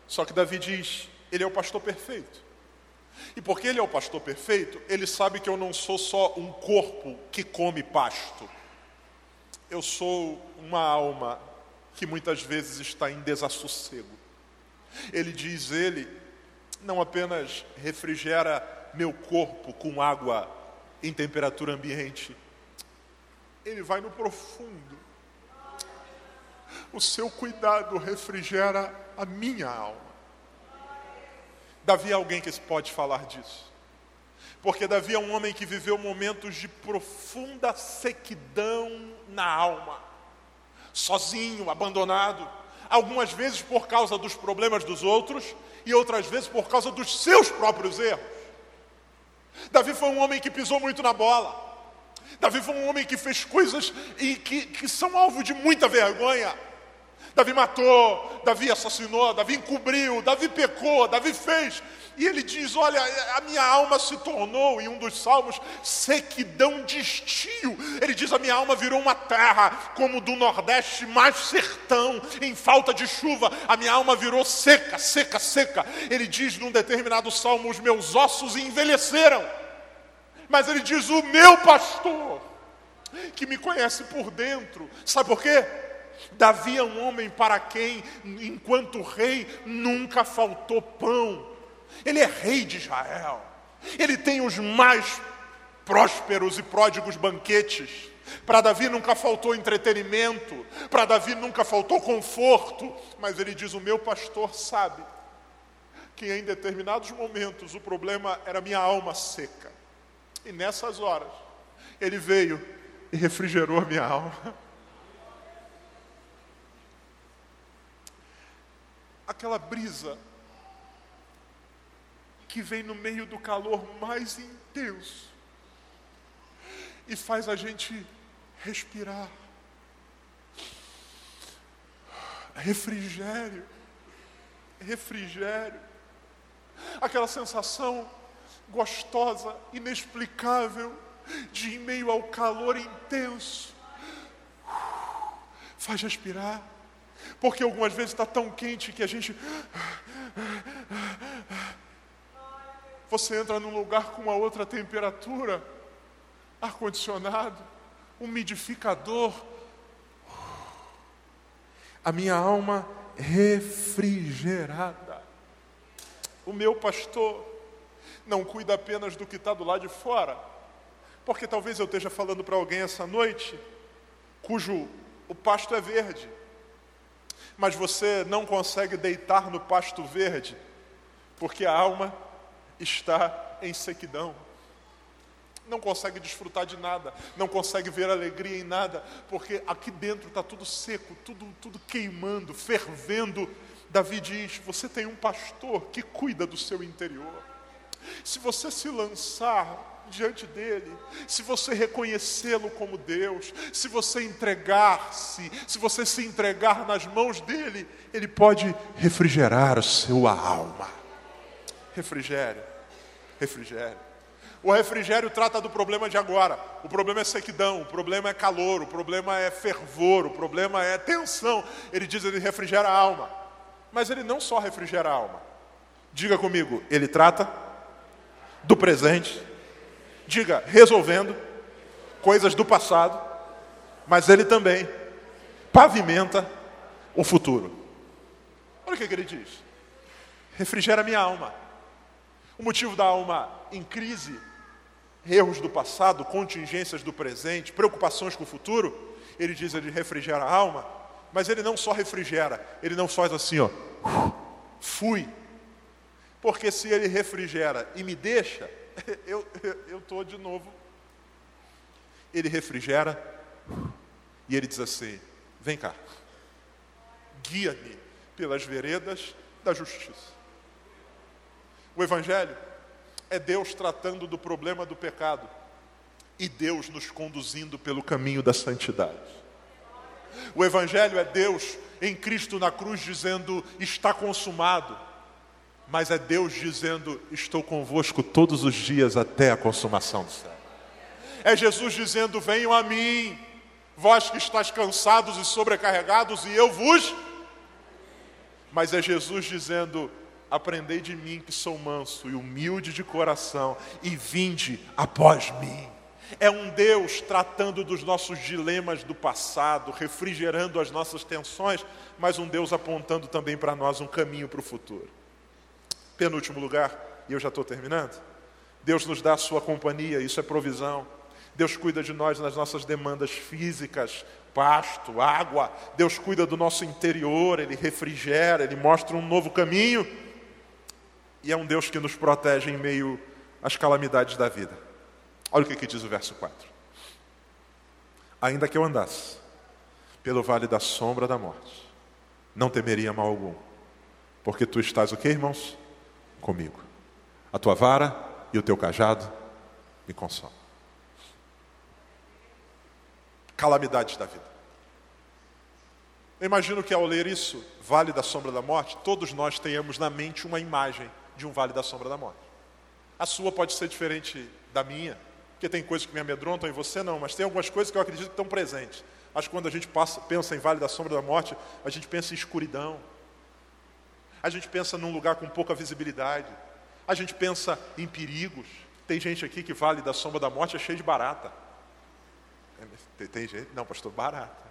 Só que Davi diz: Ele é o pastor perfeito. E porque Ele é o pastor perfeito, Ele sabe que eu não sou só um corpo que come pasto, eu sou uma alma que muitas vezes está em desassossego. Ele diz: Ele não apenas refrigera meu corpo com água em temperatura ambiente, ele vai no profundo. O seu cuidado refrigera a minha alma. Davi é alguém que pode falar disso. Porque Davi é um homem que viveu momentos de profunda sequidão na alma sozinho, abandonado, algumas vezes por causa dos problemas dos outros e outras vezes por causa dos seus próprios erros. Davi foi um homem que pisou muito na bola. Davi foi um homem que fez coisas e que, que são alvo de muita vergonha. Davi matou, Davi assassinou, Davi encobriu, Davi pecou, Davi fez. E ele diz: Olha, a minha alma se tornou, em um dos salmos, sequidão de estio. Ele diz: A minha alma virou uma terra como do Nordeste, mais sertão, em falta de chuva. A minha alma virou seca, seca, seca. Ele diz num determinado salmo: Os meus ossos envelheceram. Mas ele diz: O meu pastor, que me conhece por dentro, sabe por quê? Davi é um homem para quem, enquanto rei, nunca faltou pão. Ele é rei de Israel. Ele tem os mais prósperos e pródigos banquetes. Para Davi nunca faltou entretenimento, para Davi nunca faltou conforto, mas ele diz: O meu pastor sabe que em determinados momentos o problema era minha alma seca, e nessas horas ele veio e refrigerou a minha alma. (laughs) aquela brisa que vem no meio do calor mais intenso e faz a gente respirar. Refrigério, refrigério, aquela sensação gostosa, inexplicável, de em meio ao calor intenso, faz respirar. Porque algumas vezes está tão quente que a gente. Você entra num lugar com uma outra temperatura ar-condicionado, umidificador. A minha alma refrigerada. O meu pastor não cuida apenas do que está do lado de fora, porque talvez eu esteja falando para alguém essa noite, cujo o pasto é verde, mas você não consegue deitar no pasto verde, porque a alma está em sequidão. Não consegue desfrutar de nada, não consegue ver alegria em nada, porque aqui dentro está tudo seco, tudo, tudo queimando, fervendo. Davi diz: Você tem um pastor que cuida do seu interior. Se você se lançar diante dele, se você reconhecê-lo como Deus, se você entregar-se, se você se entregar nas mãos dele, ele pode refrigerar a sua alma. Refrigério, refrigério. O refrigério trata do problema de agora. O problema é sequidão, o problema é calor, o problema é fervor, o problema é tensão. Ele diz ele refrigera a alma. Mas ele não só refrigera a alma. Diga comigo, ele trata do presente. Diga, resolvendo coisas do passado, mas ele também pavimenta o futuro. Olha o que ele diz: refrigera minha alma. O motivo da alma em crise, erros do passado, contingências do presente, preocupações com o futuro, ele diz ele refrigera a alma, mas ele não só refrigera, ele não faz assim, ó, fui, porque se ele refrigera e me deixa, (laughs) eu estou de novo. Ele refrigera e ele diz assim: Vem cá, guia-me pelas veredas da justiça. O Evangelho é Deus tratando do problema do pecado e Deus nos conduzindo pelo caminho da santidade. O Evangelho é Deus em Cristo na cruz dizendo: Está consumado mas é Deus dizendo: Estou convosco todos os dias até a consumação do céu. É Jesus dizendo: Venham a mim, vós que estáis cansados e sobrecarregados, e eu vos. Mas é Jesus dizendo: Aprendei de mim que sou manso e humilde de coração, e vinde após mim. É um Deus tratando dos nossos dilemas do passado, refrigerando as nossas tensões, mas um Deus apontando também para nós um caminho para o futuro. Penúltimo lugar, e eu já estou terminando. Deus nos dá a sua companhia, isso é provisão. Deus cuida de nós nas nossas demandas físicas, pasto, água. Deus cuida do nosso interior, Ele refrigera, Ele mostra um novo caminho. E é um Deus que nos protege em meio às calamidades da vida. Olha o que, que diz o verso 4. Ainda que eu andasse pelo vale da sombra da morte, não temeria mal algum, porque tu estás o que, irmãos? Comigo. A tua vara e o teu cajado me consolam. Calamidades da vida. Eu imagino que ao ler isso, Vale da Sombra da Morte, todos nós tenhamos na mente uma imagem de um Vale da Sombra da Morte. A sua pode ser diferente da minha, porque tem coisas que me amedrontam e você não, mas tem algumas coisas que eu acredito que estão presentes. Acho que quando a gente passa, pensa em Vale da Sombra da Morte, a gente pensa em escuridão, a gente pensa num lugar com pouca visibilidade, a gente pensa em perigos. Tem gente aqui que vale da sombra da morte é cheio de barata. Tem, tem gente, não, pastor, barata.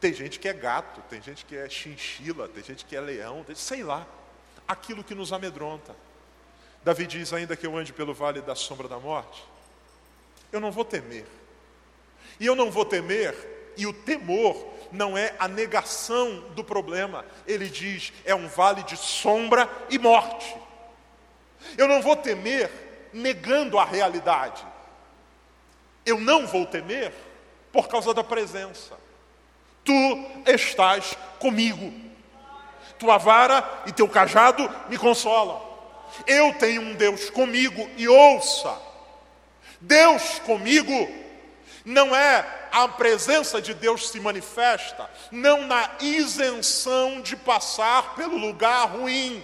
Tem gente que é gato, tem gente que é chinchila, tem gente que é leão, tem, sei lá. Aquilo que nos amedronta. Davi diz: ainda que eu ande pelo vale da sombra da morte, eu não vou temer. E eu não vou temer, e o temor não é a negação do problema. Ele diz: é um vale de sombra e morte. Eu não vou temer negando a realidade. Eu não vou temer por causa da presença. Tu estás comigo. Tua vara e teu cajado me consolam. Eu tenho um Deus comigo e ouça. Deus comigo não é a presença de Deus se manifesta não na isenção de passar pelo lugar ruim,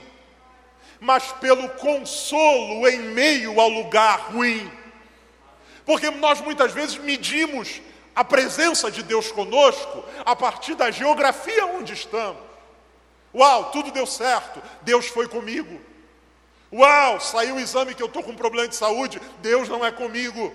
mas pelo consolo em meio ao lugar ruim. Porque nós muitas vezes medimos a presença de Deus conosco a partir da geografia onde estamos. Uau, tudo deu certo, Deus foi comigo. Uau, saiu o exame que eu estou com um problema de saúde, Deus não é comigo.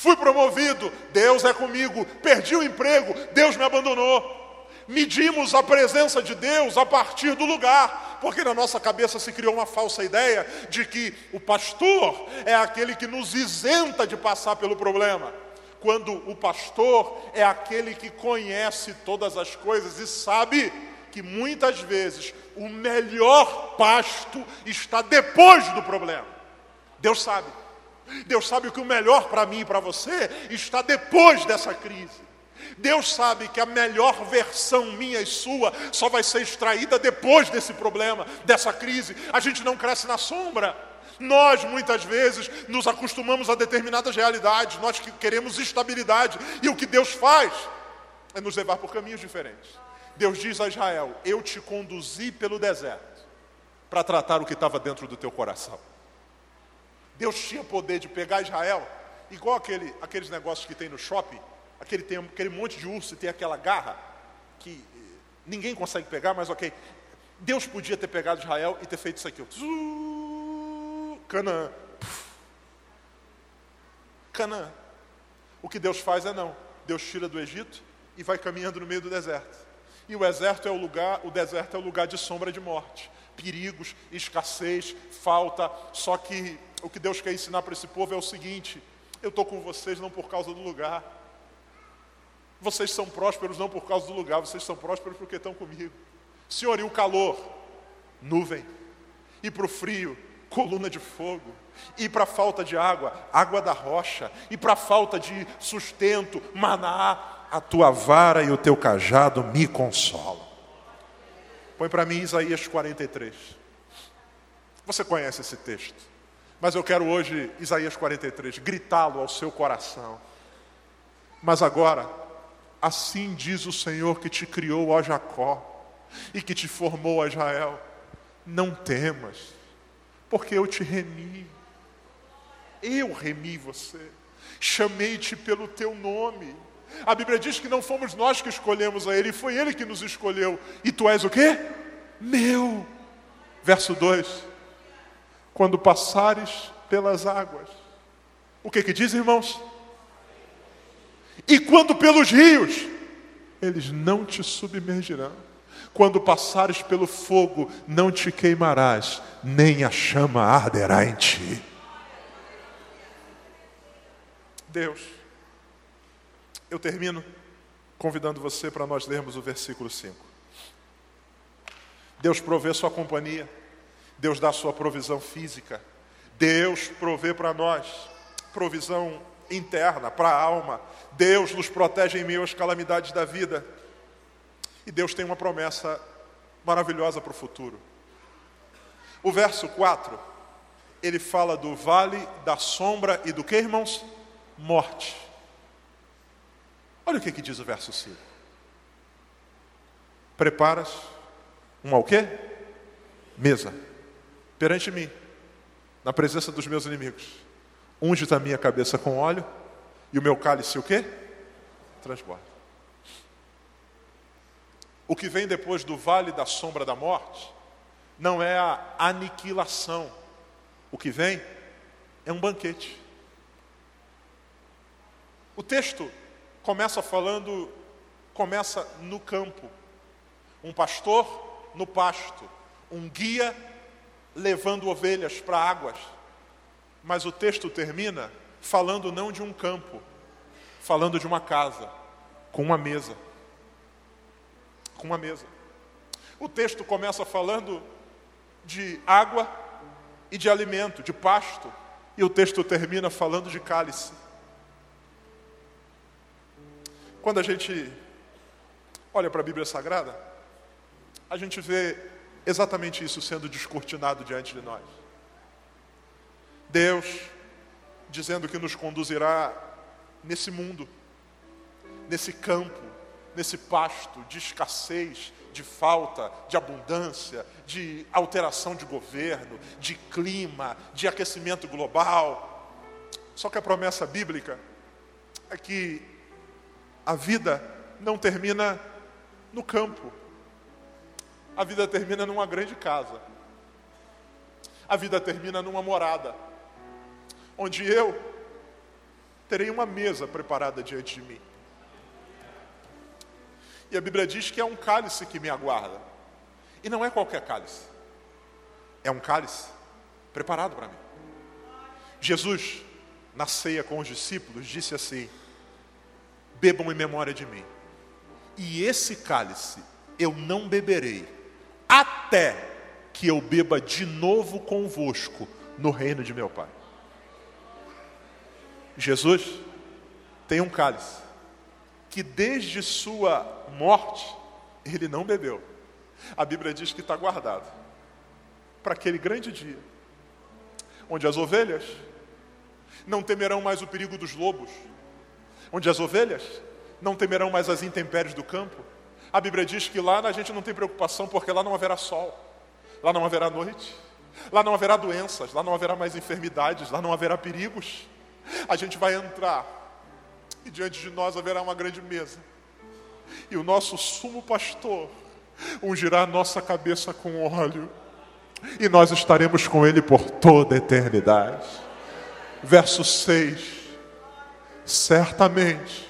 Fui promovido, Deus é comigo. Perdi o emprego, Deus me abandonou. Medimos a presença de Deus a partir do lugar, porque na nossa cabeça se criou uma falsa ideia de que o pastor é aquele que nos isenta de passar pelo problema quando o pastor é aquele que conhece todas as coisas e sabe que muitas vezes o melhor pasto está depois do problema. Deus sabe. Deus sabe que o melhor para mim e para você está depois dessa crise. Deus sabe que a melhor versão minha e sua só vai ser extraída depois desse problema, dessa crise. A gente não cresce na sombra. Nós muitas vezes nos acostumamos a determinadas realidades, nós que queremos estabilidade, e o que Deus faz é nos levar por caminhos diferentes. Deus diz a Israel: Eu te conduzi pelo deserto para tratar o que estava dentro do teu coração. Deus tinha poder de pegar Israel, igual aquele, aqueles negócios que tem no shopping, aquele, tem aquele monte de urso e tem aquela garra que ninguém consegue pegar, mas ok. Deus podia ter pegado Israel e ter feito isso aqui. Canaã. Canaã. O que Deus faz é não. Deus tira do Egito e vai caminhando no meio do deserto. E o deserto é o lugar, o deserto é o lugar de sombra de morte, perigos, escassez, falta. Só que o que Deus quer ensinar para esse povo é o seguinte: eu estou com vocês não por causa do lugar. Vocês são prósperos não por causa do lugar, vocês são prósperos porque estão comigo. Senhor, e o calor? Nuvem. E para o frio? coluna de fogo. E para a falta de água, água da rocha. E para a falta de sustento, maná, a tua vara e o teu cajado me consolam. Põe para mim Isaías 43. Você conhece esse texto, mas eu quero hoje, Isaías 43, gritá-lo ao seu coração. Mas agora, assim diz o Senhor que te criou, ó Jacó, e que te formou, ó Israel: não temas porque eu te remi. Eu remi você. Chamei-te pelo teu nome. A Bíblia diz que não fomos nós que escolhemos a Ele, foi Ele que nos escolheu. E tu és o quê? Meu. Verso 2: Quando passares pelas águas, o que que diz, irmãos? E quando pelos rios, eles não te submergirão. Quando passares pelo fogo, não te queimarás, nem a chama arderá em ti. Deus, eu termino convidando você para nós lermos o versículo 5. Deus provê sua companhia, Deus dá sua provisão física, Deus provê para nós provisão interna, para a alma, Deus nos protege em meio às calamidades da vida. E Deus tem uma promessa maravilhosa para o futuro. O verso 4, ele fala do vale da sombra e do que, irmãos? Morte. Olha o que, que diz o verso 5. Preparas uma o quê? Mesa. Perante mim, na presença dos meus inimigos. Unge a minha cabeça com óleo e o meu cálice o quê? Transborda. O que vem depois do vale da sombra da morte não é a aniquilação. O que vem é um banquete. O texto começa falando, começa no campo. Um pastor no pasto, um guia levando ovelhas para águas. Mas o texto termina falando não de um campo, falando de uma casa, com uma mesa com uma mesa. O texto começa falando de água e de alimento, de pasto, e o texto termina falando de cálice. Quando a gente olha para a Bíblia Sagrada, a gente vê exatamente isso sendo descortinado diante de nós. Deus dizendo que nos conduzirá nesse mundo, nesse campo, nesse pasto de escassez, de falta, de abundância, de alteração de governo, de clima, de aquecimento global. Só que a promessa bíblica é que a vida não termina no campo. A vida termina numa grande casa. A vida termina numa morada. Onde eu terei uma mesa preparada diante de mim. E a Bíblia diz que é um cálice que me aguarda. E não é qualquer cálice. É um cálice preparado para mim. Jesus, na ceia com os discípulos, disse assim: Bebam em memória de mim. E esse cálice eu não beberei, até que eu beba de novo convosco no reino de meu Pai. Jesus tem um cálice que desde sua morte ele não bebeu. A Bíblia diz que está guardado para aquele grande dia, onde as ovelhas não temerão mais o perigo dos lobos, onde as ovelhas não temerão mais as intempéries do campo. A Bíblia diz que lá a gente não tem preocupação, porque lá não haverá sol, lá não haverá noite, lá não haverá doenças, lá não haverá mais enfermidades, lá não haverá perigos. A gente vai entrar e diante de nós haverá uma grande mesa. E o nosso sumo pastor ungirá a nossa cabeça com óleo, e nós estaremos com ele por toda a eternidade. Verso 6: Certamente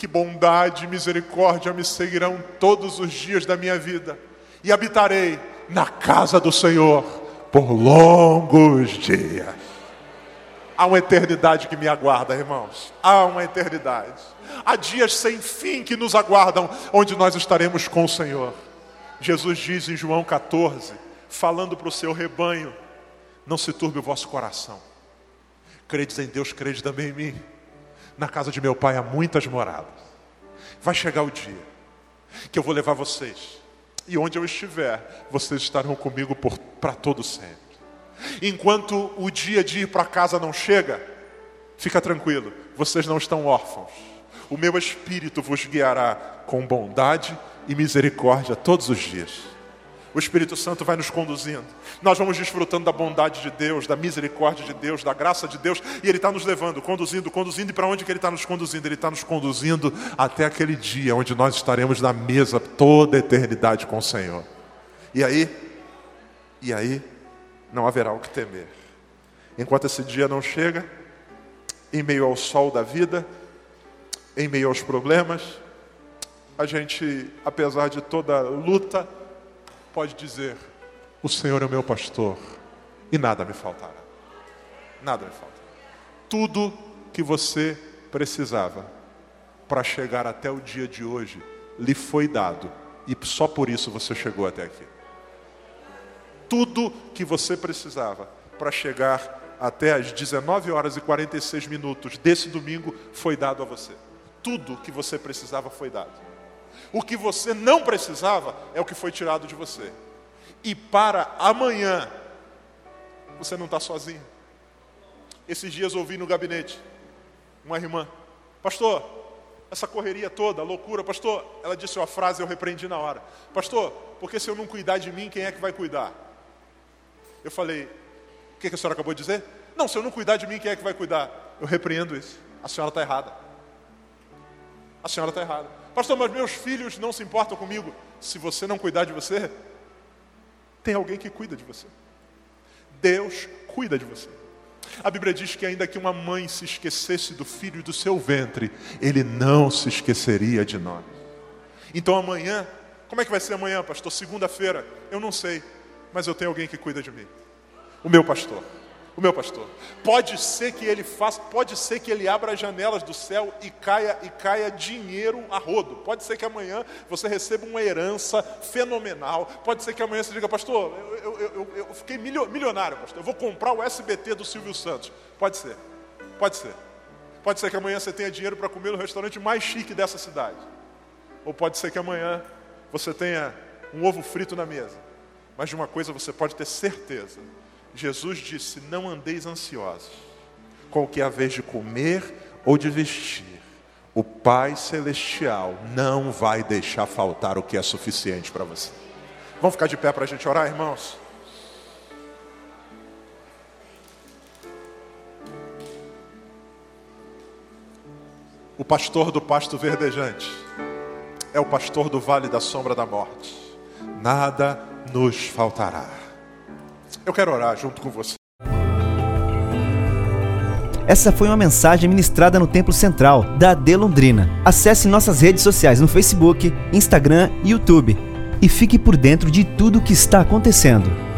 que bondade e misericórdia me seguirão todos os dias da minha vida, e habitarei na casa do Senhor por longos dias. Há uma eternidade que me aguarda, irmãos. Há uma eternidade. Há dias sem fim que nos aguardam, onde nós estaremos com o Senhor. Jesus diz em João 14, falando para o seu rebanho: Não se turbe o vosso coração. Credes em Deus, credes também em mim. Na casa de meu pai há muitas moradas. Vai chegar o dia que eu vou levar vocês. E onde eu estiver, vocês estarão comigo para todo sempre. Enquanto o dia de ir para casa não chega, fica tranquilo, vocês não estão órfãos. O meu espírito vos guiará com bondade e misericórdia todos os dias. O Espírito Santo vai nos conduzindo. Nós vamos desfrutando da bondade de Deus, da misericórdia de Deus, da graça de Deus, e Ele está nos levando, conduzindo, conduzindo. E para onde que Ele está nos conduzindo? Ele está nos conduzindo até aquele dia onde nós estaremos na mesa toda a eternidade com o Senhor. E aí, e aí, não haverá o que temer. Enquanto esse dia não chega, em meio ao sol da vida, em meio aos problemas, a gente, apesar de toda luta, pode dizer: O Senhor é o meu pastor e nada me faltará. Nada me faltará. Tudo que você precisava para chegar até o dia de hoje lhe foi dado e só por isso você chegou até aqui. Tudo que você precisava para chegar até as 19 horas e 46 minutos desse domingo foi dado a você. Tudo que você precisava foi dado. O que você não precisava é o que foi tirado de você. E para amanhã, você não está sozinho. Esses dias ouvi no gabinete uma irmã, pastor, essa correria toda, loucura, pastor, ela disse uma frase, eu repreendi na hora. Pastor, porque se eu não cuidar de mim, quem é que vai cuidar? Eu falei, o que, que a senhora acabou de dizer? Não, se eu não cuidar de mim, quem é que vai cuidar? Eu repreendo isso. A senhora está errada. A senhora está errada. Pastor, mas meus filhos não se importam comigo. Se você não cuidar de você, tem alguém que cuida de você. Deus cuida de você. A Bíblia diz que ainda que uma mãe se esquecesse do filho do seu ventre, ele não se esqueceria de nós. Então amanhã, como é que vai ser amanhã, pastor? Segunda-feira, eu não sei mas eu tenho alguém que cuida de mim. O meu pastor. O meu pastor. Pode ser que ele faça, pode ser que ele abra as janelas do céu e caia e caia dinheiro a rodo. Pode ser que amanhã você receba uma herança fenomenal. Pode ser que amanhã você diga, pastor, eu, eu, eu, eu fiquei milionário, pastor. Eu vou comprar o SBT do Silvio Santos. Pode ser. Pode ser. Pode ser que amanhã você tenha dinheiro para comer no restaurante mais chique dessa cidade. Ou pode ser que amanhã você tenha um ovo frito na mesa. Mas de uma coisa você pode ter certeza: Jesus disse: Não andeis ansiosos com o que de comer ou de vestir. O Pai Celestial não vai deixar faltar o que é suficiente para você. Vamos ficar de pé para a gente orar, irmãos? O pastor do pasto verdejante é o pastor do vale da sombra da morte. Nada nos faltará. Eu quero orar junto com você. Essa foi uma mensagem ministrada no Templo Central da AD Londrina. Acesse nossas redes sociais no Facebook, Instagram e YouTube e fique por dentro de tudo o que está acontecendo.